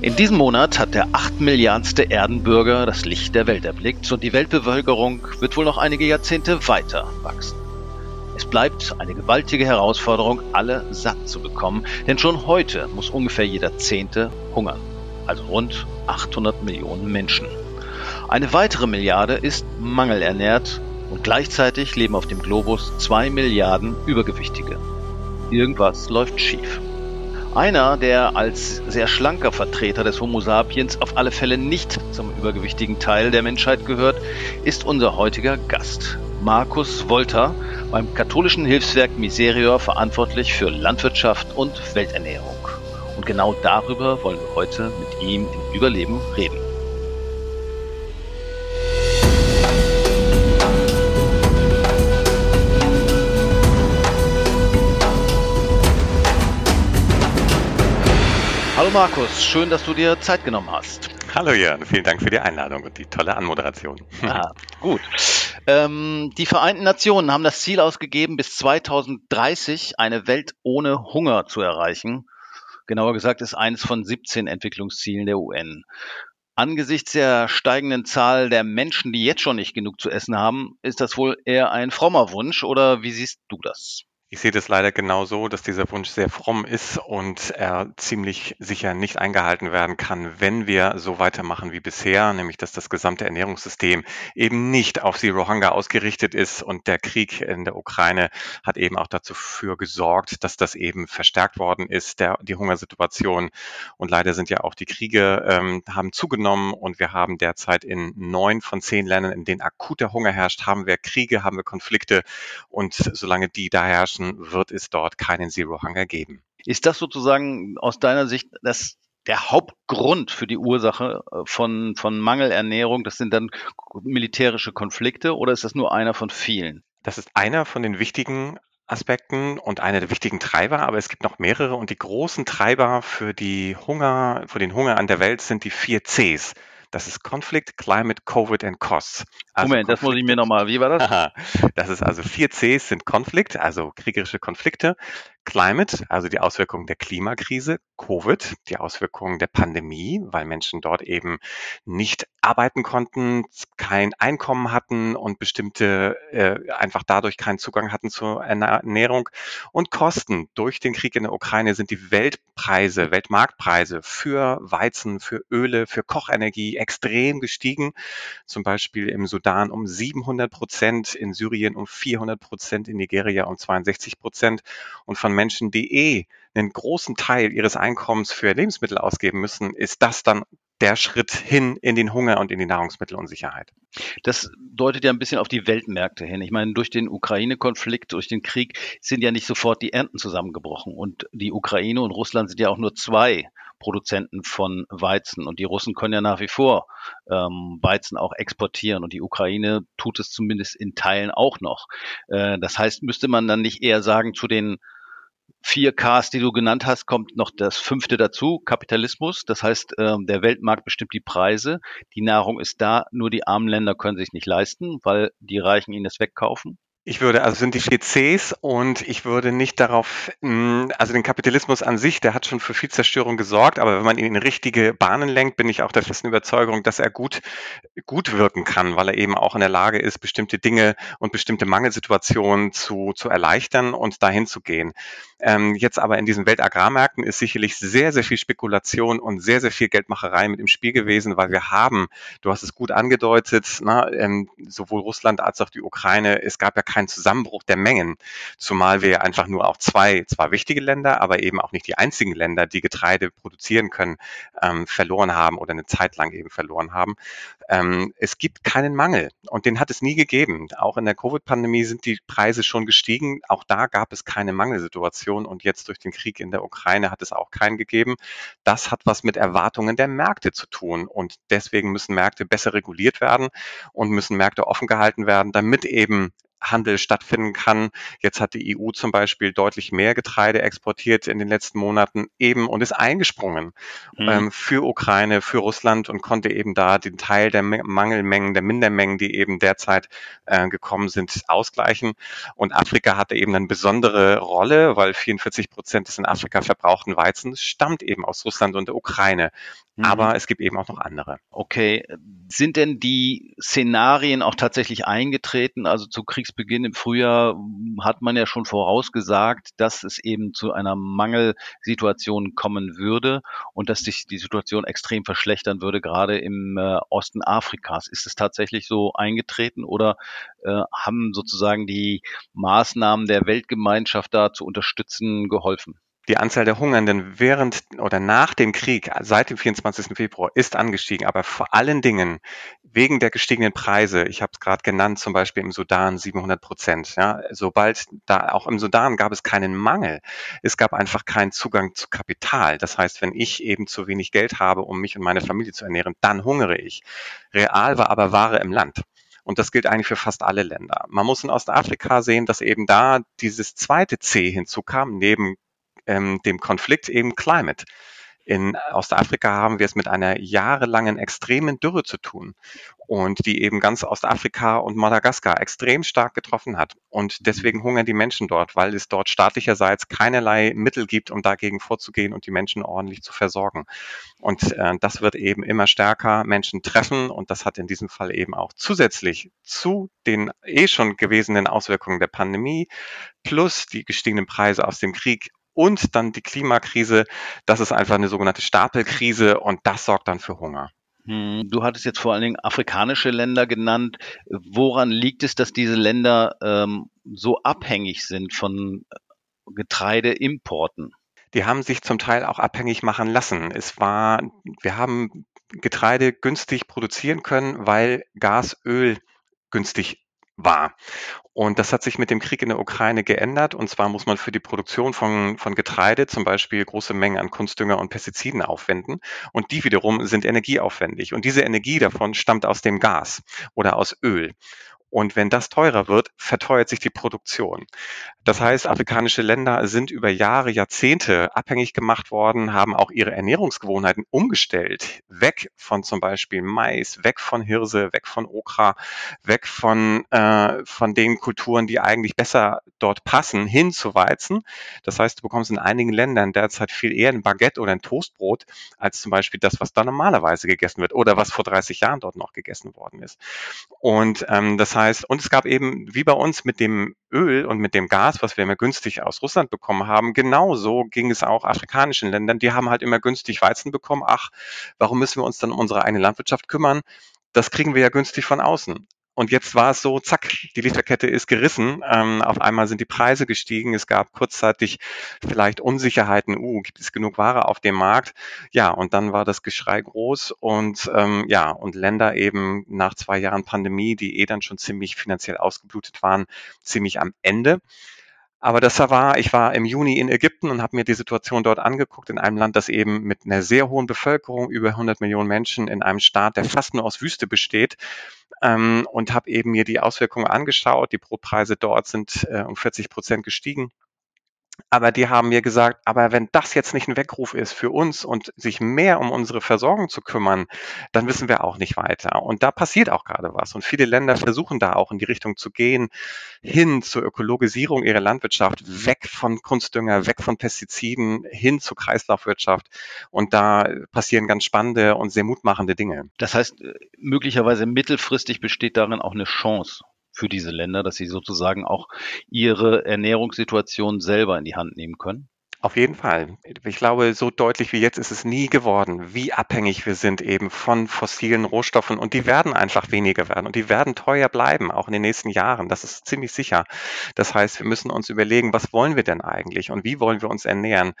In diesem Monat hat der 8 Milliardste Erdenbürger das Licht der Welt erblickt und die Weltbevölkerung wird wohl noch einige Jahrzehnte weiter wachsen. Es bleibt eine gewaltige Herausforderung, alle satt zu bekommen, denn schon heute muss ungefähr jeder Zehnte hungern, also rund 800 Millionen Menschen. Eine weitere Milliarde ist mangelernährt und gleichzeitig leben auf dem Globus zwei Milliarden Übergewichtige. Irgendwas läuft schief. Einer, der als sehr schlanker Vertreter des Homo sapiens auf alle Fälle nicht zum übergewichtigen Teil der Menschheit gehört, ist unser heutiger Gast. Markus Wolter, beim katholischen Hilfswerk Miserior verantwortlich für Landwirtschaft und Welternährung. Und genau darüber wollen wir heute mit ihm im Überleben reden. Hallo Markus, schön, dass du dir Zeit genommen hast. Hallo Jörn, vielen Dank für die Einladung und die tolle Anmoderation. Ah, gut. Ähm, die Vereinten Nationen haben das Ziel ausgegeben, bis 2030 eine Welt ohne Hunger zu erreichen. Genauer gesagt ist eines von 17 Entwicklungszielen der UN. Angesichts der steigenden Zahl der Menschen, die jetzt schon nicht genug zu essen haben, ist das wohl eher ein frommer Wunsch oder wie siehst du das? Ich sehe das leider genauso, dass dieser Wunsch sehr fromm ist und er ziemlich sicher nicht eingehalten werden kann, wenn wir so weitermachen wie bisher, nämlich dass das gesamte Ernährungssystem eben nicht auf Zero Hunger ausgerichtet ist und der Krieg in der Ukraine hat eben auch dazu für gesorgt, dass das eben verstärkt worden ist, der, die Hungersituation. Und leider sind ja auch die Kriege ähm, haben zugenommen und wir haben derzeit in neun von zehn Ländern, in denen akuter Hunger herrscht, haben wir Kriege, haben wir Konflikte und solange die da herrschen, Menschen wird es dort keinen Zero Hunger geben. Ist das sozusagen aus deiner Sicht das der Hauptgrund für die Ursache äh, von, von Mangelernährung, das sind dann militärische Konflikte oder ist das nur einer von vielen? Das ist einer von den wichtigen Aspekten und einer der wichtigen Treiber, aber es gibt noch mehrere und die großen Treiber für die Hunger, für den Hunger an der Welt sind die vier Cs. Das ist Conflict, Climate, Covid and Costs. Also Moment, das muss ich mir nochmal, wie war das? das ist also vier Cs sind Konflikt, also kriegerische Konflikte, Climate, also die Auswirkungen der Klimakrise, Covid, die Auswirkungen der Pandemie, weil Menschen dort eben nicht arbeiten konnten, kein Einkommen hatten und bestimmte äh, einfach dadurch keinen Zugang hatten zur Ernährung und Kosten. Durch den Krieg in der Ukraine sind die Weltpreise, Weltmarktpreise für Weizen, für Öle, für Kochenergie extrem gestiegen. Zum Beispiel im Sudan um 700 Prozent, in Syrien um 400 Prozent, in Nigeria um 62 Prozent und von Menschen, die eh einen großen Teil ihres Einkommens für Lebensmittel ausgeben müssen, ist das dann der Schritt hin in den Hunger und in die Nahrungsmittelunsicherheit. Das deutet ja ein bisschen auf die Weltmärkte hin. Ich meine, durch den Ukraine-Konflikt, durch den Krieg sind ja nicht sofort die Ernten zusammengebrochen. Und die Ukraine und Russland sind ja auch nur zwei Produzenten von Weizen. Und die Russen können ja nach wie vor ähm, Weizen auch exportieren. Und die Ukraine tut es zumindest in Teilen auch noch. Äh, das heißt, müsste man dann nicht eher sagen, zu den vier Ks, die du genannt hast, kommt noch das fünfte dazu, Kapitalismus. Das heißt, ähm, der Weltmarkt bestimmt die Preise. Die Nahrung ist da, nur die armen Länder können sich nicht leisten, weil die Reichen ihnen das wegkaufen. Ich würde, also sind die vier und ich würde nicht darauf, hm, also den Kapitalismus an sich, der hat schon für viel Zerstörung gesorgt, aber wenn man ihn in richtige Bahnen lenkt, bin ich auch der festen Überzeugung, dass er gut, gut wirken kann, weil er eben auch in der Lage ist, bestimmte Dinge und bestimmte Mangelsituationen zu, zu erleichtern und dahin zu gehen. Ähm, jetzt aber in diesen Weltagrarmärkten ist sicherlich sehr, sehr viel Spekulation und sehr, sehr viel Geldmacherei mit im Spiel gewesen, weil wir haben, du hast es gut angedeutet, na, ähm, sowohl Russland als auch die Ukraine, es gab ja keinen Zusammenbruch der Mengen, zumal wir einfach nur auch zwei, zwar wichtige Länder, aber eben auch nicht die einzigen Länder, die Getreide produzieren können, ähm, verloren haben oder eine Zeit lang eben verloren haben. Ähm, es gibt keinen Mangel und den hat es nie gegeben. Auch in der Covid-Pandemie sind die Preise schon gestiegen. Auch da gab es keine Mangelsituation. Und jetzt durch den Krieg in der Ukraine hat es auch keinen gegeben. Das hat was mit Erwartungen der Märkte zu tun und deswegen müssen Märkte besser reguliert werden und müssen Märkte offen gehalten werden, damit eben Handel stattfinden kann. Jetzt hat die EU zum Beispiel deutlich mehr Getreide exportiert in den letzten Monaten eben und ist eingesprungen mhm. ähm, für Ukraine, für Russland und konnte eben da den Teil der Mangelmengen, der Mindermengen, die eben derzeit äh, gekommen sind, ausgleichen. Und Afrika hatte eben eine besondere Rolle, weil 44 Prozent des in Afrika verbrauchten Weizens stammt eben aus Russland und der Ukraine. Mhm. Aber es gibt eben auch noch andere. Okay. Sind denn die Szenarien auch tatsächlich eingetreten? Also zu Kriegsbeginn im Frühjahr hat man ja schon vorausgesagt, dass es eben zu einer Mangelsituation kommen würde und dass sich die Situation extrem verschlechtern würde, gerade im äh, Osten Afrikas. Ist es tatsächlich so eingetreten oder äh, haben sozusagen die Maßnahmen der Weltgemeinschaft da zu unterstützen geholfen? Die Anzahl der Hungernden während oder nach dem Krieg, seit dem 24. Februar, ist angestiegen, aber vor allen Dingen wegen der gestiegenen Preise. Ich habe es gerade genannt, zum Beispiel im Sudan 700 Prozent. Ja, sobald da auch im Sudan gab es keinen Mangel, es gab einfach keinen Zugang zu Kapital. Das heißt, wenn ich eben zu wenig Geld habe, um mich und meine Familie zu ernähren, dann hungere ich. Real war aber Ware im Land. Und das gilt eigentlich für fast alle Länder. Man muss in Ostafrika sehen, dass eben da dieses zweite C hinzukam, neben ähm, dem Konflikt eben Climate. In Ostafrika haben wir es mit einer jahrelangen extremen Dürre zu tun und die eben ganz Ostafrika und Madagaskar extrem stark getroffen hat. Und deswegen hungern die Menschen dort, weil es dort staatlicherseits keinerlei Mittel gibt, um dagegen vorzugehen und die Menschen ordentlich zu versorgen. Und äh, das wird eben immer stärker Menschen treffen und das hat in diesem Fall eben auch zusätzlich zu den eh schon gewesenen Auswirkungen der Pandemie plus die gestiegenen Preise aus dem Krieg und dann die Klimakrise. Das ist einfach eine sogenannte Stapelkrise und das sorgt dann für Hunger. Hm, du hattest jetzt vor allen Dingen afrikanische Länder genannt. Woran liegt es, dass diese Länder ähm, so abhängig sind von Getreideimporten? Die haben sich zum Teil auch abhängig machen lassen. Es war, wir haben Getreide günstig produzieren können, weil Gas, Öl günstig war. Und das hat sich mit dem Krieg in der Ukraine geändert. Und zwar muss man für die Produktion von, von Getreide zum Beispiel große Mengen an Kunstdünger und Pestiziden aufwenden. Und die wiederum sind energieaufwendig. Und diese Energie davon stammt aus dem Gas oder aus Öl. Und wenn das teurer wird, verteuert sich die Produktion. Das heißt, afrikanische Länder sind über Jahre, Jahrzehnte abhängig gemacht worden, haben auch ihre Ernährungsgewohnheiten umgestellt. Weg von zum Beispiel Mais, weg von Hirse, weg von Okra, weg von, äh, von den Kulturen, die eigentlich besser dort passen, hin zu Weizen. Das heißt, du bekommst in einigen Ländern derzeit viel eher ein Baguette oder ein Toastbrot, als zum Beispiel das, was da normalerweise gegessen wird oder was vor 30 Jahren dort noch gegessen worden ist. Und ähm, das heißt, und es gab eben, wie bei uns mit dem Öl und mit dem Gas, was wir immer günstig aus Russland bekommen haben, genauso ging es auch afrikanischen Ländern. Die haben halt immer günstig Weizen bekommen. Ach, warum müssen wir uns dann um unsere eigene Landwirtschaft kümmern? Das kriegen wir ja günstig von außen. Und jetzt war es so, zack, die Lieferkette ist gerissen. Ähm, auf einmal sind die Preise gestiegen. Es gab kurzzeitig vielleicht Unsicherheiten. Uh, gibt es genug Ware auf dem Markt? Ja, und dann war das Geschrei groß und ähm, ja, und Länder eben nach zwei Jahren Pandemie, die eh dann schon ziemlich finanziell ausgeblutet waren, ziemlich am Ende. Aber das war, ich war im Juni in Ägypten und habe mir die Situation dort angeguckt, in einem Land, das eben mit einer sehr hohen Bevölkerung, über 100 Millionen Menschen, in einem Staat, der fast nur aus Wüste besteht, ähm, und habe eben mir die Auswirkungen angeschaut. Die Brotpreise dort sind äh, um 40 Prozent gestiegen. Aber die haben mir gesagt, aber wenn das jetzt nicht ein Weckruf ist für uns und sich mehr um unsere Versorgung zu kümmern, dann wissen wir auch nicht weiter. Und da passiert auch gerade was. Und viele Länder versuchen da auch in die Richtung zu gehen, hin zur Ökologisierung ihrer Landwirtschaft, weg von Kunstdünger, weg von Pestiziden, hin zur Kreislaufwirtschaft. Und da passieren ganz spannende und sehr mutmachende Dinge. Das heißt, äh, möglicherweise mittelfristig besteht darin auch eine Chance für diese Länder, dass sie sozusagen auch ihre Ernährungssituation selber in die Hand nehmen können? Auf jeden Fall. Ich glaube, so deutlich wie jetzt ist es nie geworden, wie abhängig wir sind eben von fossilen Rohstoffen. Und die werden einfach weniger werden und die werden teuer bleiben, auch in den nächsten Jahren. Das ist ziemlich sicher. Das heißt, wir müssen uns überlegen, was wollen wir denn eigentlich und wie wollen wir uns ernähren?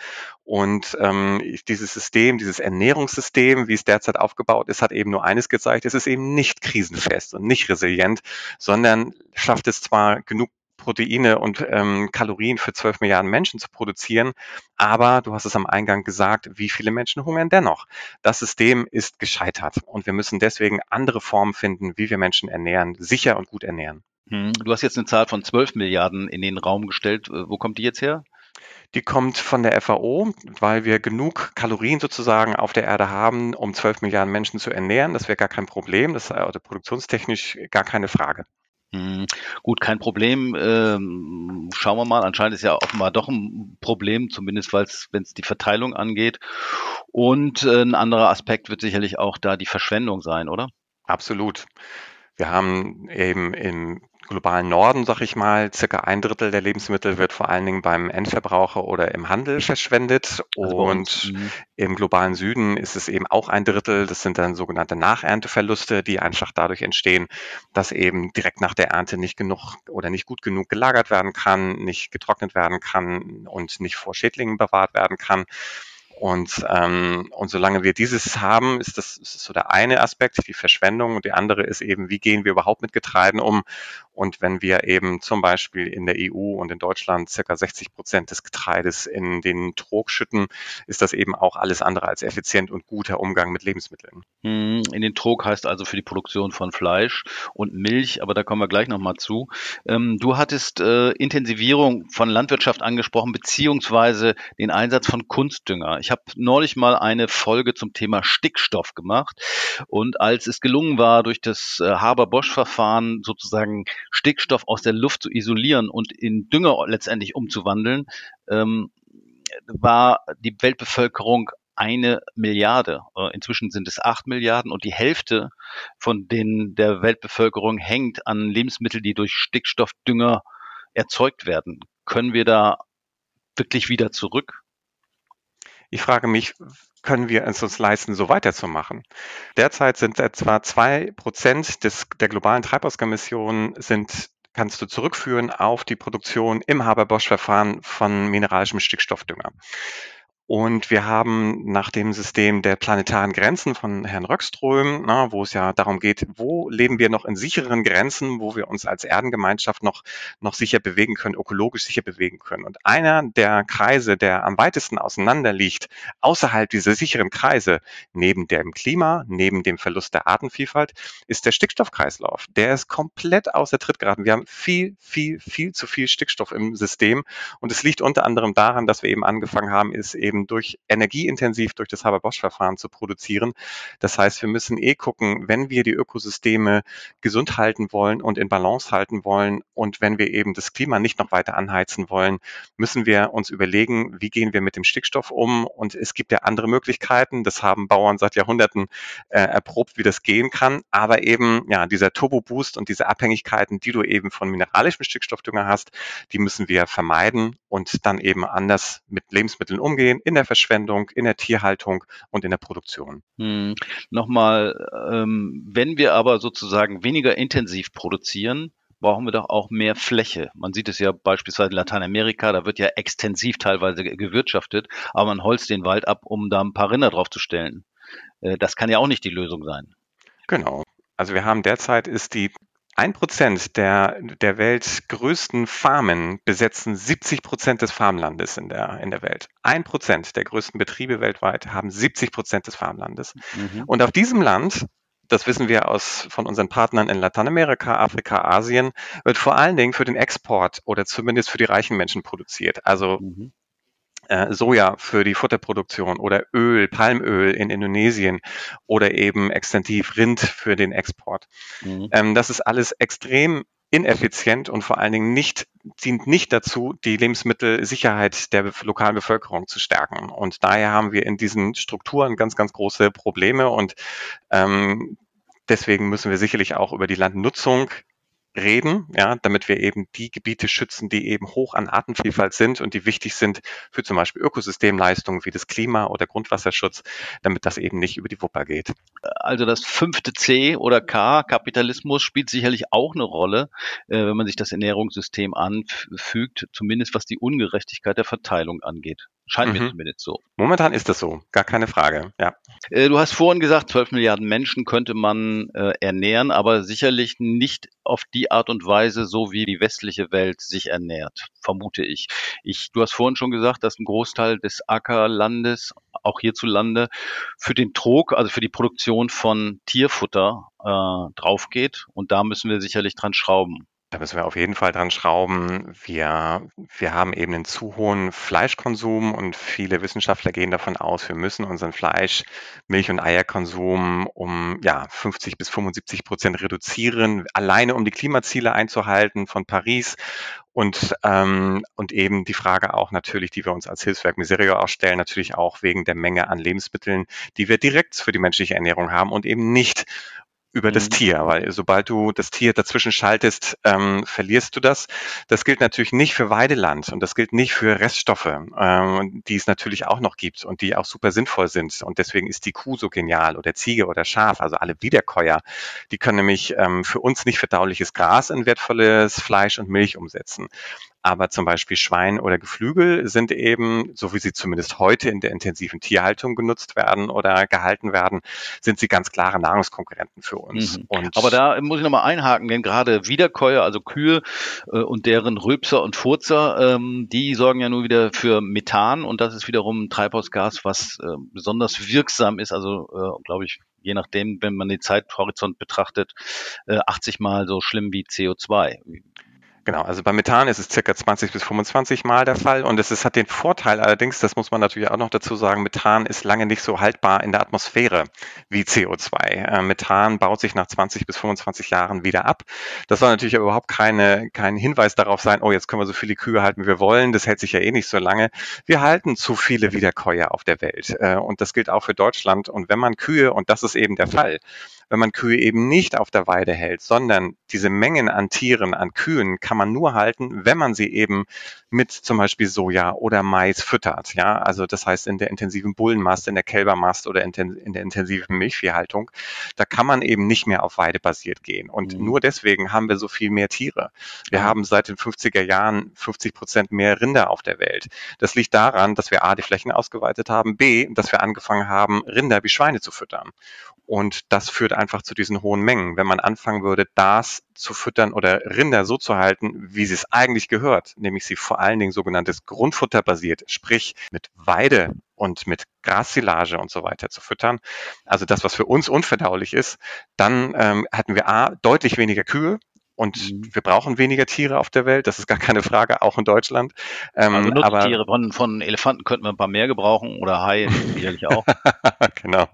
Und ähm, dieses System, dieses Ernährungssystem, wie es derzeit aufgebaut ist, hat eben nur eines gezeigt, es ist eben nicht krisenfest und nicht resilient, sondern schafft es zwar genug Proteine und ähm, Kalorien für 12 Milliarden Menschen zu produzieren. Aber du hast es am Eingang gesagt, wie viele Menschen hungern dennoch? Das System ist gescheitert und wir müssen deswegen andere Formen finden, wie wir Menschen ernähren, sicher und gut ernähren. Hm, du hast jetzt eine Zahl von 12 Milliarden in den Raum gestellt. Äh, wo kommt die jetzt her? Die kommt von der FAO, weil wir genug Kalorien sozusagen auf der Erde haben, um 12 Milliarden Menschen zu ernähren. Das wäre gar kein Problem. Das ist also produktionstechnisch gar keine Frage. Hm, gut, kein Problem. Ähm, schauen wir mal. Anscheinend ist ja offenbar doch ein Problem, zumindest wenn es die Verteilung angeht. Und äh, ein anderer Aspekt wird sicherlich auch da die Verschwendung sein, oder? Absolut. Wir haben eben im globalen Norden, sag ich mal, circa ein Drittel der Lebensmittel wird vor allen Dingen beim Endverbraucher oder im Handel verschwendet. Also und mhm. im globalen Süden ist es eben auch ein Drittel. Das sind dann sogenannte Nachernteverluste, die einfach dadurch entstehen, dass eben direkt nach der Ernte nicht genug oder nicht gut genug gelagert werden kann, nicht getrocknet werden kann und nicht vor Schädlingen bewahrt werden kann. Und, ähm, und solange wir dieses haben, ist das, ist das so der eine Aspekt, die Verschwendung. Und der andere ist eben, wie gehen wir überhaupt mit Getreiden um? Und wenn wir eben zum Beispiel in der EU und in Deutschland circa 60 Prozent des Getreides in den Trog schütten, ist das eben auch alles andere als effizient und guter Umgang mit Lebensmitteln. Hm, in den Trog heißt also für die Produktion von Fleisch und Milch, aber da kommen wir gleich nochmal zu. Ähm, du hattest äh, Intensivierung von Landwirtschaft angesprochen, beziehungsweise den Einsatz von Kunstdünger. Ich habe neulich mal eine Folge zum Thema Stickstoff gemacht und als es gelungen war, durch das äh, Haber-Bosch-Verfahren sozusagen Stickstoff aus der Luft zu isolieren und in Dünger letztendlich umzuwandeln, ähm, war die Weltbevölkerung eine Milliarde. Äh, inzwischen sind es acht Milliarden und die Hälfte von den der Weltbevölkerung hängt an Lebensmitteln, die durch Stickstoffdünger erzeugt werden. Können wir da wirklich wieder zurück? Ich frage mich, können wir es uns leisten, so weiterzumachen? Derzeit sind etwa zwei Prozent des, der globalen Treibhausgasemissionen sind kannst du zurückführen auf die Produktion im Haber-Bosch-Verfahren von mineralischem Stickstoffdünger. Und wir haben nach dem System der planetaren Grenzen von Herrn Röckström, na, wo es ja darum geht, wo leben wir noch in sicheren Grenzen, wo wir uns als Erdengemeinschaft noch, noch sicher bewegen können, ökologisch sicher bewegen können. Und einer der Kreise, der am weitesten auseinander liegt, außerhalb dieser sicheren Kreise, neben dem Klima, neben dem Verlust der Artenvielfalt, ist der Stickstoffkreislauf. Der ist komplett außer Tritt geraten. Wir haben viel, viel, viel zu viel Stickstoff im System. Und es liegt unter anderem daran, dass wir eben angefangen haben, ist eben eben durch energieintensiv durch das Haber-Bosch-Verfahren zu produzieren. Das heißt, wir müssen eh gucken, wenn wir die Ökosysteme gesund halten wollen und in Balance halten wollen und wenn wir eben das Klima nicht noch weiter anheizen wollen, müssen wir uns überlegen, wie gehen wir mit dem Stickstoff um. Und es gibt ja andere Möglichkeiten. Das haben Bauern seit Jahrhunderten äh, erprobt, wie das gehen kann. Aber eben, ja, dieser Turbo-Boost und diese Abhängigkeiten, die du eben von mineralischem Stickstoffdünger hast, die müssen wir vermeiden und dann eben anders mit Lebensmitteln umgehen, in der Verschwendung, in der Tierhaltung und in der Produktion. Hm. Nochmal, ähm, wenn wir aber sozusagen weniger intensiv produzieren, brauchen wir doch auch mehr Fläche. Man sieht es ja beispielsweise in Lateinamerika, da wird ja extensiv teilweise gewirtschaftet, aber man holzt den Wald ab, um da ein paar Rinder drauf zu stellen. Äh, das kann ja auch nicht die Lösung sein. Genau. Also wir haben derzeit ist die ein Prozent der, der weltgrößten Farmen besetzen 70 Prozent des Farmlandes in der, in der Welt. Ein Prozent der größten Betriebe weltweit haben 70 Prozent des Farmlandes. Mhm. Und auf diesem Land das wissen wir aus, von unseren Partnern in Lateinamerika, Afrika, Asien, wird vor allen Dingen für den Export oder zumindest für die reichen Menschen produziert. Also mhm äh, Soja für die Futterproduktion oder Öl, Palmöl in Indonesien oder eben extensiv Rind für den Export. Mhm. Ähm, das ist alles extrem ineffizient und vor allen Dingen nicht, dient nicht dazu, die Lebensmittelsicherheit der lokalen Bevölkerung zu stärken. Und daher haben wir in diesen Strukturen ganz, ganz große Probleme und ähm, deswegen müssen wir sicherlich auch über die Landnutzung reden, ja, damit wir eben die Gebiete schützen, die eben hoch an Artenvielfalt sind und die wichtig sind für zum Beispiel Ökosystemleistungen wie das Klima oder Grundwasserschutz, damit das eben nicht über die Wupper geht. Also das fünfte C oder K, Kapitalismus, spielt sicherlich auch eine Rolle, äh, wenn man sich das Ernährungssystem anfügt, zumindest was die Ungerechtigkeit der Verteilung angeht. Scheint mhm. mir zumindest so. Momentan ist das so, gar keine Frage, ja. Äh, du hast vorhin gesagt, 12 Milliarden Menschen könnte man äh, ernähren, aber sicherlich nicht auf die Art und Weise, so wie die westliche Welt sich ernährt, vermute ich. ich du hast vorhin schon gesagt, dass ein Großteil des Ackerlandes, auch hierzulande, für den Trog, also für die Produktion von Tierfutter äh, draufgeht und da müssen wir sicherlich dran schrauben. Da müssen wir auf jeden Fall dran schrauben. Wir, wir haben eben einen zu hohen Fleischkonsum und viele Wissenschaftler gehen davon aus, wir müssen unseren Fleisch, Milch- und Eierkonsum um ja, 50 bis 75 Prozent reduzieren, alleine um die Klimaziele einzuhalten von Paris. Und, ähm, und eben die Frage auch natürlich, die wir uns als Hilfswerk Miserio auch stellen, natürlich auch wegen der Menge an Lebensmitteln, die wir direkt für die menschliche Ernährung haben und eben nicht über das mhm. Tier, weil sobald du das Tier dazwischen schaltest, ähm, verlierst du das. Das gilt natürlich nicht für Weideland und das gilt nicht für Reststoffe, ähm, die es natürlich auch noch gibt und die auch super sinnvoll sind. Und deswegen ist die Kuh so genial oder Ziege oder Schaf, also alle Wiederkäuer, die können nämlich ähm, für uns nicht verdauliches Gras in wertvolles Fleisch und Milch umsetzen. Aber zum Beispiel Schwein oder Geflügel sind eben, so wie sie zumindest heute in der intensiven Tierhaltung genutzt werden oder gehalten werden, sind sie ganz klare Nahrungskonkurrenten für uns. Mhm. Aber da muss ich nochmal einhaken, denn gerade Wiederkäuer, also Kühe äh, und deren Rülpser und Furzer, ähm, die sorgen ja nur wieder für Methan und das ist wiederum ein Treibhausgas, was äh, besonders wirksam ist, also äh, glaube ich je nachdem, wenn man den Zeithorizont betrachtet, 80 äh, Mal so schlimm wie CO2. Genau, also bei Methan ist es circa 20 bis 25 Mal der Fall und es ist, hat den Vorteil allerdings, das muss man natürlich auch noch dazu sagen, Methan ist lange nicht so haltbar in der Atmosphäre wie CO2. Äh, Methan baut sich nach 20 bis 25 Jahren wieder ab. Das soll natürlich überhaupt keine, kein Hinweis darauf sein, oh, jetzt können wir so viele Kühe halten, wie wir wollen, das hält sich ja eh nicht so lange. Wir halten zu viele Wiederkäuer auf der Welt äh, und das gilt auch für Deutschland und wenn man Kühe, und das ist eben der Fall, wenn man Kühe eben nicht auf der Weide hält, sondern diese Mengen an Tieren, an Kühen kann man nur halten, wenn man sie eben mit zum Beispiel Soja oder Mais füttert. Ja, also das heißt in der intensiven Bullenmast, in der Kälbermast oder in, der intensiven Milchviehhaltung, da kann man eben nicht mehr auf Weide basiert gehen. Und mhm. nur deswegen haben wir so viel mehr Tiere. Wir mhm. haben seit den 50er Jahren 50 Prozent mehr Rinder auf der Welt. Das liegt daran, dass wir A, die Flächen ausgeweitet haben, B, dass wir angefangen haben, Rinder wie Schweine zu füttern. Und das führt einfach zu diesen hohen Mengen. Wenn man anfangen würde, das zu füttern oder Rinder so zu halten, wie sie es eigentlich gehört, nämlich sie vor allen Dingen sogenanntes Grundfutter basiert, sprich mit Weide und mit Grassilage und so weiter zu füttern, also das, was für uns unverdaulich ist, dann ähm, hatten wir A, deutlich weniger Kühe, und mhm. wir brauchen weniger Tiere auf der Welt, das ist gar keine Frage, auch in Deutschland. Ähm, also Nutztiere von, von Elefanten könnten wir ein paar mehr gebrauchen oder Haie sicherlich auch. genau.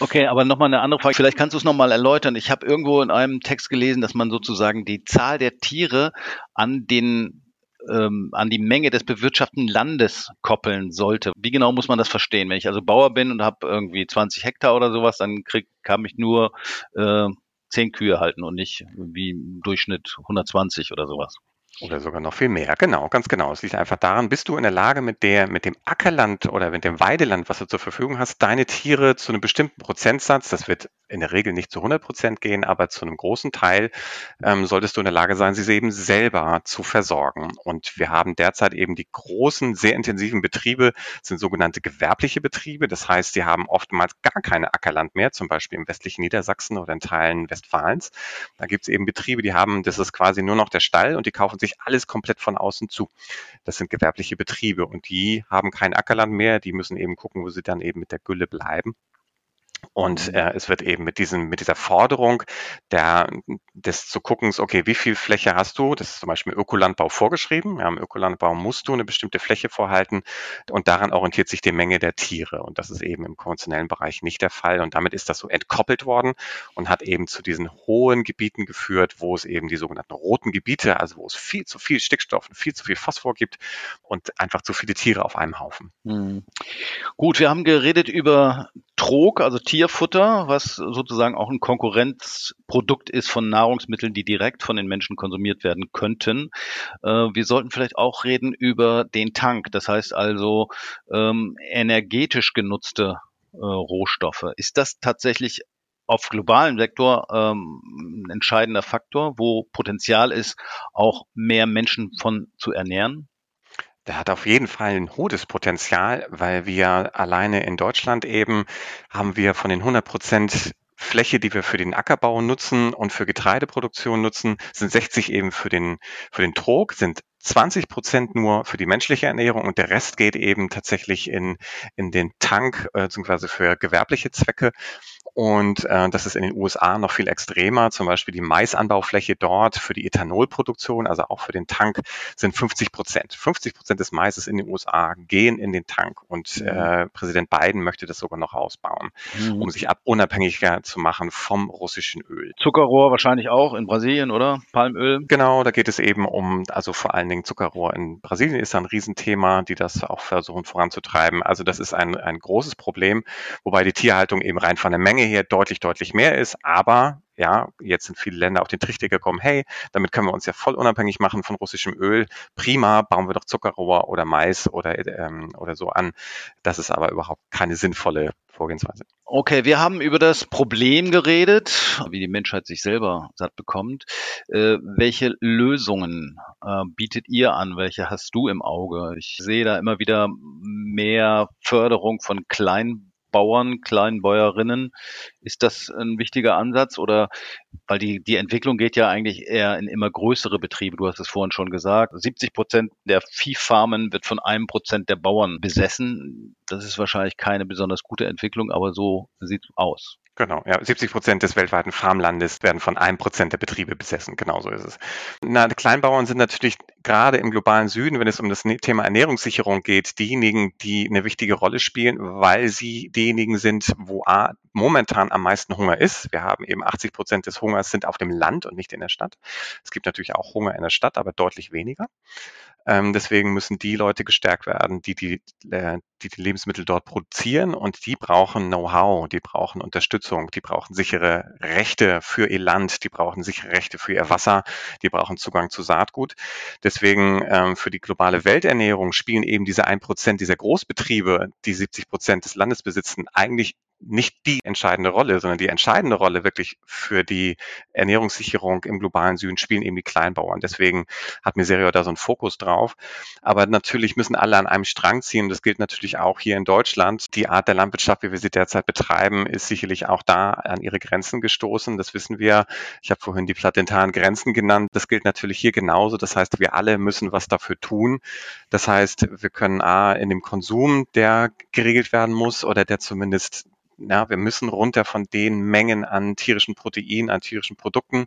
Okay, aber nochmal eine andere Frage. Vielleicht kannst du es nochmal erläutern. Ich habe irgendwo in einem Text gelesen, dass man sozusagen die Zahl der Tiere an den ähm, an die Menge des bewirtschafteten Landes koppeln sollte. Wie genau muss man das verstehen? Wenn ich also Bauer bin und habe irgendwie 20 Hektar oder sowas, dann krieg, kann ich nur äh, zehn Kühe halten und nicht wie im Durchschnitt 120 oder sowas. Oder sogar noch viel mehr. Genau, ganz genau. Es liegt einfach daran, bist du in der Lage, mit der, mit dem Ackerland oder mit dem Weideland, was du zur Verfügung hast, deine Tiere zu einem bestimmten Prozentsatz, das wird in der Regel nicht zu 100 Prozent gehen, aber zu einem großen Teil ähm, solltest du in der Lage sein, sie eben selber zu versorgen. Und wir haben derzeit eben die großen, sehr intensiven Betriebe, sind sogenannte gewerbliche Betriebe. Das heißt, die haben oftmals gar keine Ackerland mehr, zum Beispiel im westlichen Niedersachsen oder in Teilen Westfalens. Da gibt es eben Betriebe, die haben, das ist quasi nur noch der Stall und die kaufen sich alles komplett von außen zu. Das sind gewerbliche Betriebe und die haben kein Ackerland mehr, die müssen eben gucken, wo sie dann eben mit der Gülle bleiben. Und äh, es wird eben mit diesem, mit dieser Forderung der, des zu gucken, okay, wie viel Fläche hast du? Das ist zum Beispiel Ökolandbau vorgeschrieben. Ja, Im Ökolandbau musst du eine bestimmte Fläche vorhalten und daran orientiert sich die Menge der Tiere. Und das ist eben im konventionellen Bereich nicht der Fall. Und damit ist das so entkoppelt worden und hat eben zu diesen hohen Gebieten geführt, wo es eben die sogenannten roten Gebiete, also wo es viel zu viel Stickstoff und viel zu viel Phosphor gibt und einfach zu viele Tiere auf einem Haufen. Mhm. Gut, wir haben geredet über Trog, also Tierfutter, was sozusagen auch ein Konkurrenzprodukt ist von Nahrungsmitteln, die direkt von den Menschen konsumiert werden könnten. Äh, wir sollten vielleicht auch reden über den Tank, das heißt also ähm, energetisch genutzte äh, Rohstoffe. Ist das tatsächlich auf globalen Sektor ähm, ein entscheidender Faktor, wo Potenzial ist, auch mehr Menschen von zu ernähren? Der hat auf jeden Fall ein hohes Potenzial, weil wir alleine in Deutschland eben haben wir von den 100 Prozent Fläche, die wir für den Ackerbau nutzen und für Getreideproduktion nutzen, sind 60 eben für den, für den Trog, sind 20 Prozent nur für die menschliche Ernährung und der Rest geht eben tatsächlich in, in den Tank, äh, beziehungsweise für gewerbliche Zwecke. Und äh, das ist in den USA noch viel extremer. Zum Beispiel die Maisanbaufläche dort für die Ethanolproduktion, also auch für den Tank, sind 50 Prozent. 50 Prozent des Maises in den USA gehen in den Tank. Und mhm. äh, Präsident Biden möchte das sogar noch ausbauen, mhm. um sich ab unabhängiger zu machen vom russischen Öl. Zuckerrohr wahrscheinlich auch in Brasilien, oder? Palmöl? Genau, da geht es eben um, also vor allen Dingen Zuckerrohr in Brasilien ist ein Riesenthema, die das auch versuchen voranzutreiben. Also das ist ein, ein großes Problem, wobei die Tierhaltung eben rein von der Menge her deutlich, deutlich mehr ist. Aber ja, jetzt sind viele Länder auf den Trichter gekommen, hey, damit können wir uns ja voll unabhängig machen von russischem Öl. Prima, bauen wir doch Zuckerrohr oder Mais oder, ähm, oder so an. Das ist aber überhaupt keine sinnvolle Vorgehensweise. Okay, wir haben über das Problem geredet, wie die Menschheit sich selber satt bekommt. Äh, welche Lösungen äh, bietet ihr an? Welche hast du im Auge? Ich sehe da immer wieder mehr Förderung von kleinen Bauern, Kleinbäuerinnen. Ist das ein wichtiger Ansatz oder weil die, die Entwicklung geht ja eigentlich eher in immer größere Betriebe. Du hast es vorhin schon gesagt. 70 Prozent der Viehfarmen wird von einem Prozent der Bauern besessen. Das ist wahrscheinlich keine besonders gute Entwicklung, aber so sieht es aus. Genau, ja, 70 Prozent des weltweiten Farmlandes werden von einem Prozent der Betriebe besessen. Genauso ist es. Na, Kleinbauern sind natürlich gerade im globalen Süden, wenn es um das ne-, Thema Ernährungssicherung geht, diejenigen, die eine wichtige Rolle spielen, weil sie diejenigen sind, wo A, momentan am meisten Hunger ist. Wir haben eben 80 Prozent des Hungers sind auf dem Land und nicht in der Stadt. Es gibt natürlich auch Hunger in der Stadt, aber deutlich weniger. Ähm, deswegen müssen die Leute gestärkt werden, die die, äh, die die Lebensmittel dort produzieren und die brauchen Know-how, die brauchen Unterstützung, die brauchen sichere Rechte für ihr Land, die brauchen sichere Rechte für ihr Wasser, die brauchen Zugang zu Saatgut. Deswegen ähm, für die globale Welternährung spielen eben diese ein Prozent dieser Großbetriebe, die 70 Prozent des Landes besitzen, eigentlich nicht die entscheidende Rolle, sondern die entscheidende Rolle wirklich für die Ernährungssicherung im globalen Süden spielen eben die Kleinbauern. Deswegen hat Miserio da so einen Fokus drauf. Aber natürlich müssen alle an einem Strang ziehen. Das gilt natürlich auch hier in Deutschland. Die Art der Landwirtschaft, wie wir sie derzeit betreiben, ist sicherlich auch da an ihre Grenzen gestoßen. Das wissen wir. Ich habe vorhin die platentaren Grenzen genannt. Das gilt natürlich hier genauso. Das heißt, wir alle müssen was dafür tun. Das heißt, wir können A, in dem Konsum, der geregelt werden muss oder der zumindest ja, wir müssen runter von den Mengen an tierischen Proteinen, an tierischen Produkten.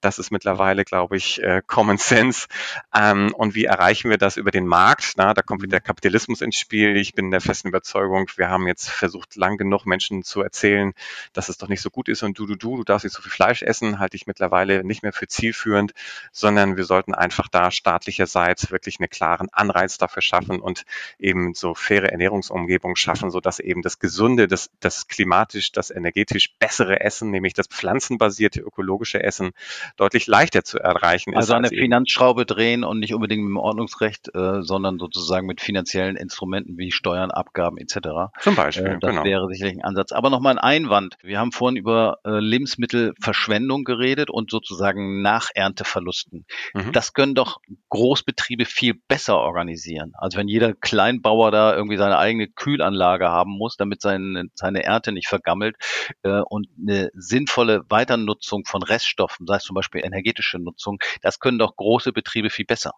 Das ist mittlerweile, glaube ich, äh, Common Sense. Ähm, und wie erreichen wir das über den Markt? Na, da kommt wieder der Kapitalismus ins Spiel. Ich bin der festen Überzeugung, wir haben jetzt versucht, lang genug Menschen zu erzählen, dass es doch nicht so gut ist und du, du, du, du darfst nicht so viel Fleisch essen, halte ich mittlerweile nicht mehr für zielführend, sondern wir sollten einfach da staatlicherseits wirklich einen klaren Anreiz dafür schaffen und eben so faire Ernährungsumgebung schaffen, sodass eben das Gesunde, das, das klimatisch, das energetisch bessere Essen, nämlich das pflanzenbasierte ökologische Essen, deutlich leichter zu erreichen also ist. Also eine Finanzschraube drehen und nicht unbedingt mit dem Ordnungsrecht, äh, sondern sozusagen mit finanziellen Instrumenten wie Steuern, Abgaben etc. Zum Beispiel. Äh, das genau. wäre sicherlich ein Ansatz. Aber nochmal ein Einwand. Wir haben vorhin über äh, Lebensmittelverschwendung geredet und sozusagen Nachernteverlusten. Mhm. Das können doch Großbetriebe viel besser organisieren. Also wenn jeder Kleinbauer da irgendwie seine eigene Kühlanlage haben muss, damit seine, seine Ernte nicht vergammelt äh, und eine sinnvolle Weiternutzung von Reststoffen, sei es zum Beispiel energetische Nutzung, das können doch große Betriebe viel besser.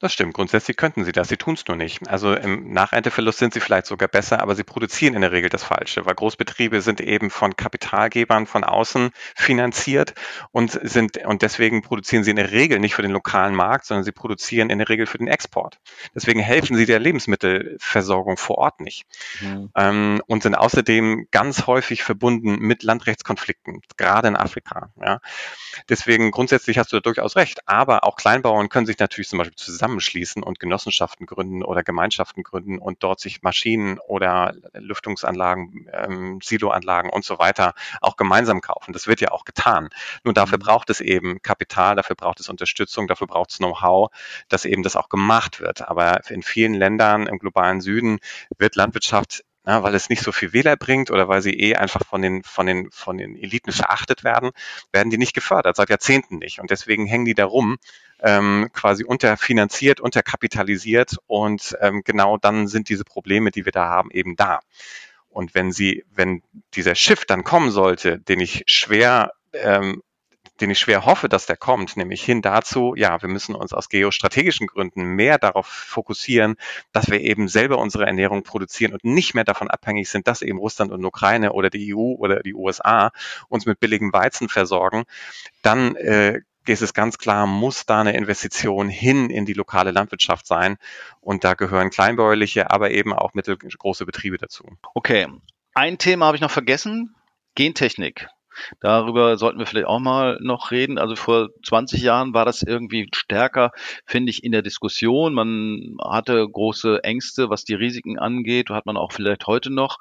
Das stimmt. Grundsätzlich könnten sie das. Sie tun es nur nicht. Also im Nachernteverlust sind sie vielleicht sogar besser, aber sie produzieren in der Regel das Falsche, weil Großbetriebe sind eben von Kapitalgebern von außen finanziert und sind, und deswegen produzieren sie in der Regel nicht für den lokalen Markt, sondern sie produzieren in der Regel für den Export. Deswegen helfen sie der Lebensmittelversorgung vor Ort nicht. Mhm. Ähm, und sind außerdem ganz häufig verbunden mit Landrechtskonflikten, gerade in Afrika. Ja. Deswegen grundsätzlich hast du da durchaus recht. Aber auch Kleinbauern können sich natürlich zum Beispiel zusammen zusammenschließen und Genossenschaften gründen oder Gemeinschaften gründen und dort sich Maschinen oder Lüftungsanlagen, ähm, Siloanlagen und so weiter auch gemeinsam kaufen. Das wird ja auch getan. Nur dafür mhm. braucht es eben Kapital, dafür braucht es Unterstützung, dafür braucht es Know-how, dass eben das auch gemacht wird. Aber in vielen Ländern im globalen Süden wird Landwirtschaft ja, weil es nicht so viel Wähler bringt oder weil sie eh einfach von den, von den, von den Eliten verachtet werden, werden die nicht gefördert, seit Jahrzehnten nicht. Und deswegen hängen die da rum ähm, quasi unterfinanziert, unterkapitalisiert und ähm, genau dann sind diese Probleme, die wir da haben, eben da. Und wenn sie, wenn dieser Shift dann kommen sollte, den ich schwer ähm, den ich schwer hoffe, dass der kommt, nämlich hin dazu, ja, wir müssen uns aus geostrategischen Gründen mehr darauf fokussieren, dass wir eben selber unsere Ernährung produzieren und nicht mehr davon abhängig sind, dass eben Russland und Ukraine oder die EU oder die USA uns mit billigem Weizen versorgen, dann äh, ist es ganz klar, muss da eine Investition hin in die lokale Landwirtschaft sein. Und da gehören kleinbäuerliche, aber eben auch mittelgroße Betriebe dazu. Okay. Ein Thema habe ich noch vergessen. Gentechnik. Darüber sollten wir vielleicht auch mal noch reden. Also vor 20 Jahren war das irgendwie stärker, finde ich, in der Diskussion. Man hatte große Ängste, was die Risiken angeht. Hat man auch vielleicht heute noch.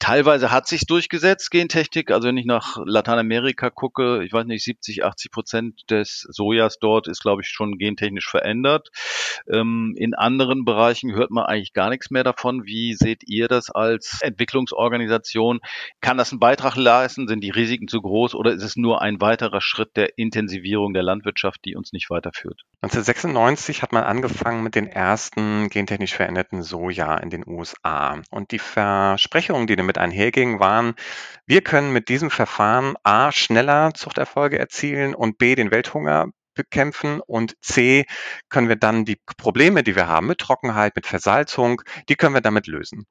Teilweise hat sich durchgesetzt, Gentechnik. Also wenn ich nach Lateinamerika gucke, ich weiß nicht, 70, 80 Prozent des Sojas dort ist, glaube ich, schon gentechnisch verändert. Ähm, in anderen Bereichen hört man eigentlich gar nichts mehr davon. Wie seht ihr das als Entwicklungsorganisation? Kann das einen Beitrag leisten? Sind die Risiken zu groß oder ist es nur ein weiterer Schritt der Intensivierung der Landwirtschaft, die uns nicht weiterführt? 1996 hat man angefangen mit den ersten gentechnisch veränderten Soja in den USA. Und die Versprechungen, die damit einhergingen, waren, wir können mit diesem Verfahren A schneller Zuchterfolge erzielen und B den Welthunger bekämpfen und C können wir dann die Probleme, die wir haben mit Trockenheit, mit Versalzung, die können wir damit lösen.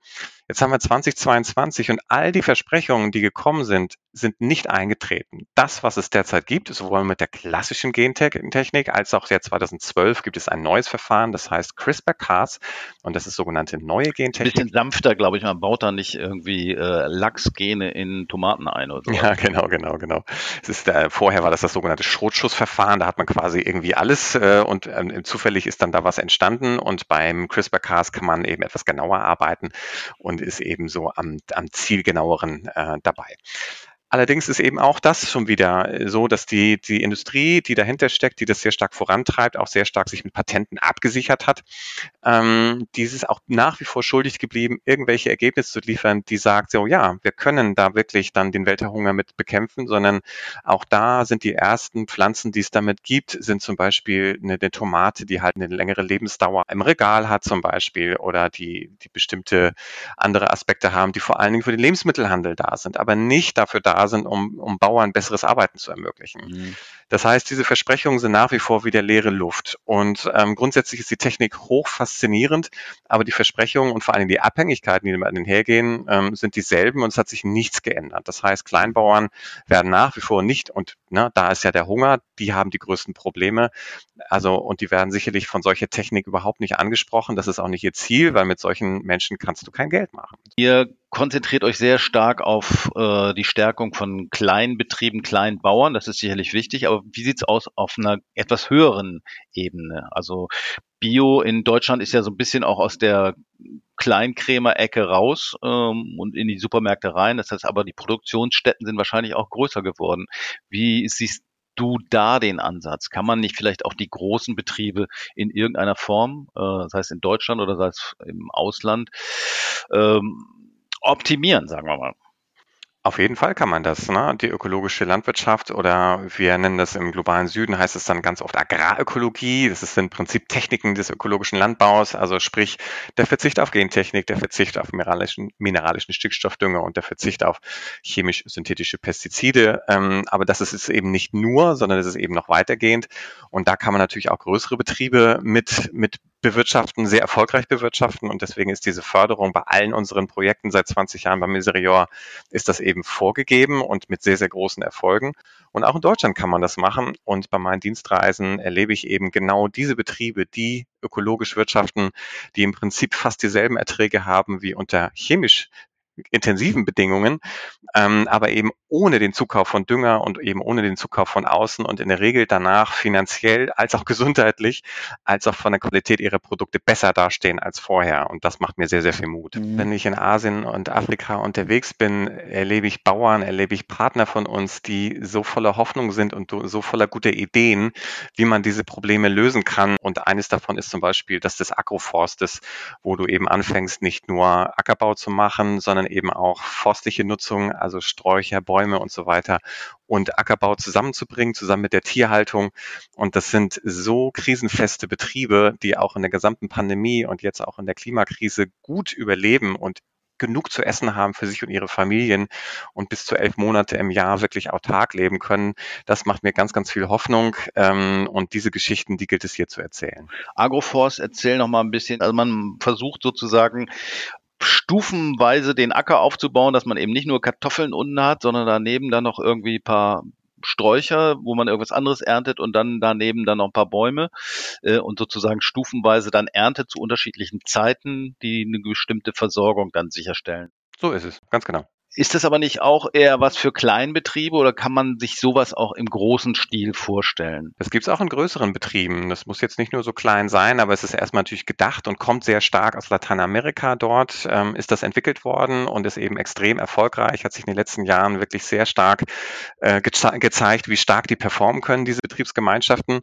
Jetzt haben wir 2022 und all die Versprechungen, die gekommen sind, sind nicht eingetreten. Das, was es derzeit gibt, sowohl mit der klassischen Gentechnik als auch jetzt 2012 gibt es ein neues Verfahren, das heißt CRISPR-Cas und das ist sogenannte neue Gentechnik. Ein bisschen sanfter, glaube ich. Man baut da nicht irgendwie äh, Lachsgene in Tomaten ein oder so. Ja, genau, genau, genau. Es ist, äh, vorher war das das sogenannte Schrotschussverfahren. Da hat man quasi irgendwie alles äh, und äh, zufällig ist dann da was entstanden und beim CRISPR-Cas kann man eben etwas genauer arbeiten und und ist eben so am, am zielgenaueren äh, dabei. Allerdings ist eben auch das schon wieder so, dass die, die Industrie, die dahinter steckt, die das sehr stark vorantreibt, auch sehr stark sich mit Patenten abgesichert hat, ähm, dieses auch nach wie vor schuldig geblieben, irgendwelche Ergebnisse zu liefern, die sagt, so ja, wir können da wirklich dann den Welthunger mit bekämpfen, sondern auch da sind die ersten Pflanzen, die es damit gibt, sind zum Beispiel eine, eine Tomate, die halt eine längere Lebensdauer im Regal hat zum Beispiel oder die, die bestimmte andere Aspekte haben, die vor allen Dingen für den Lebensmittelhandel da sind, aber nicht dafür da sind, um, um Bauern besseres Arbeiten zu ermöglichen. Mhm. Das heißt, diese Versprechungen sind nach wie vor wieder leere Luft. Und ähm, grundsätzlich ist die Technik hoch faszinierend, aber die Versprechungen und vor allem die Abhängigkeiten, die damit einhergehen, ähm, sind dieselben und es hat sich nichts geändert. Das heißt, Kleinbauern werden nach wie vor nicht, und ne, da ist ja der Hunger, die haben die größten Probleme. Also, und die werden sicherlich von solcher Technik überhaupt nicht angesprochen. Das ist auch nicht ihr Ziel, weil mit solchen Menschen kannst du kein Geld machen. Ihr konzentriert euch sehr stark auf äh, die Stärkung von kleinen Betrieben, kleinen Bauern. Das ist sicherlich wichtig. Aber wie sieht's aus auf einer etwas höheren Ebene? Also Bio in Deutschland ist ja so ein bisschen auch aus der Kleinkrämer-Ecke raus ähm, und in die Supermärkte rein. Das heißt aber, die Produktionsstätten sind wahrscheinlich auch größer geworden. Wie siehst du da den Ansatz? Kann man nicht vielleicht auch die großen Betriebe in irgendeiner Form, äh, sei es in Deutschland oder sei es im Ausland, ähm, optimieren, sagen wir mal. Auf jeden Fall kann man das. Ne? Die ökologische Landwirtschaft oder wir nennen das im globalen Süden, heißt es dann ganz oft Agrarökologie. Das ist im Prinzip Techniken des ökologischen Landbaus, also sprich der Verzicht auf Gentechnik, der Verzicht auf mineralischen, mineralischen Stickstoffdünger und der Verzicht auf chemisch-synthetische Pestizide. Ähm, aber das ist es eben nicht nur, sondern es ist eben noch weitergehend. Und da kann man natürlich auch größere Betriebe mit, mit bewirtschaften, sehr erfolgreich bewirtschaften. Und deswegen ist diese Förderung bei allen unseren Projekten seit 20 Jahren beim Miserior, ist das eben vorgegeben und mit sehr, sehr großen Erfolgen. Und auch in Deutschland kann man das machen. Und bei meinen Dienstreisen erlebe ich eben genau diese Betriebe, die ökologisch wirtschaften, die im Prinzip fast dieselben Erträge haben wie unter chemisch intensiven Bedingungen, ähm, aber eben ohne den Zukauf von Dünger und eben ohne den Zukauf von außen und in der Regel danach finanziell als auch gesundheitlich, als auch von der Qualität ihrer Produkte besser dastehen als vorher. Und das macht mir sehr, sehr viel Mut. Mhm. Wenn ich in Asien und Afrika unterwegs bin, erlebe ich Bauern, erlebe ich Partner von uns, die so voller Hoffnung sind und so voller guter Ideen, wie man diese Probleme lösen kann. Und eines davon ist zum Beispiel das des Agroforstes, wo du eben anfängst, nicht nur Ackerbau zu machen, sondern eben auch forstliche Nutzung, also Sträucher, Bäume und so weiter und Ackerbau zusammenzubringen, zusammen mit der Tierhaltung. Und das sind so krisenfeste Betriebe, die auch in der gesamten Pandemie und jetzt auch in der Klimakrise gut überleben und genug zu essen haben für sich und ihre Familien und bis zu elf Monate im Jahr wirklich autark leben können. Das macht mir ganz, ganz viel Hoffnung. Ähm, und diese Geschichten, die gilt es hier zu erzählen. Agroforce, erzähl noch mal ein bisschen. Also man versucht sozusagen stufenweise den Acker aufzubauen, dass man eben nicht nur Kartoffeln unten hat, sondern daneben dann noch irgendwie ein paar Sträucher, wo man irgendwas anderes erntet und dann daneben dann noch ein paar Bäume äh, und sozusagen stufenweise dann erntet zu unterschiedlichen Zeiten, die eine bestimmte Versorgung dann sicherstellen. So ist es, ganz genau. Ist das aber nicht auch eher was für Kleinbetriebe oder kann man sich sowas auch im großen Stil vorstellen? Das gibt es auch in größeren Betrieben. Das muss jetzt nicht nur so klein sein, aber es ist erstmal natürlich gedacht und kommt sehr stark aus Lateinamerika. Dort ähm, ist das entwickelt worden und ist eben extrem erfolgreich, hat sich in den letzten Jahren wirklich sehr stark äh, geze gezeigt, wie stark die performen können, diese Betriebsgemeinschaften.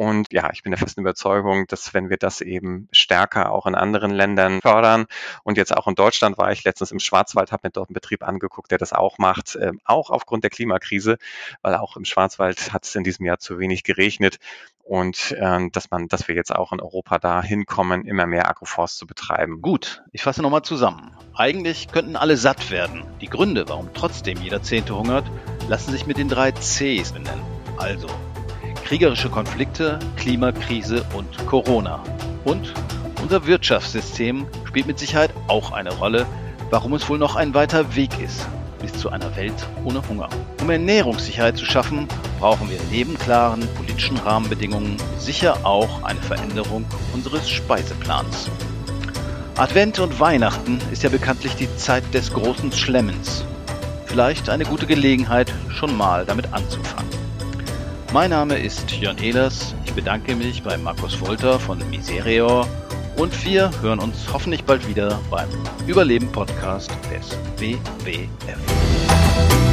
Und ja, ich bin der festen Überzeugung, dass wenn wir das eben stärker auch in anderen Ländern fördern und jetzt auch in Deutschland war ich letztens im Schwarzwald, habe mir dort einen Betrieb angeguckt, der das auch macht, äh, auch aufgrund der Klimakrise, weil auch im Schwarzwald hat es in diesem Jahr zu wenig geregnet und äh, dass man, dass wir jetzt auch in Europa da hinkommen, immer mehr Agroforst zu betreiben. Gut, ich fasse nochmal zusammen. Eigentlich könnten alle satt werden. Die Gründe, warum trotzdem jeder Zehnte hungert, lassen sich mit den drei Cs benennen. Also kriegerische Konflikte, Klimakrise und Corona. Und unser Wirtschaftssystem spielt mit Sicherheit auch eine Rolle, warum es wohl noch ein weiter Weg ist bis zu einer Welt ohne Hunger. Um Ernährungssicherheit zu schaffen, brauchen wir neben klaren politischen Rahmenbedingungen sicher auch eine Veränderung unseres Speiseplans. Advent und Weihnachten ist ja bekanntlich die Zeit des großen Schlemmens. Vielleicht eine gute Gelegenheit, schon mal damit anzufangen. Mein Name ist Jörn Ehlers. Ich bedanke mich bei Markus Wolter von Miserior und wir hören uns hoffentlich bald wieder beim Überleben Podcast des WWF.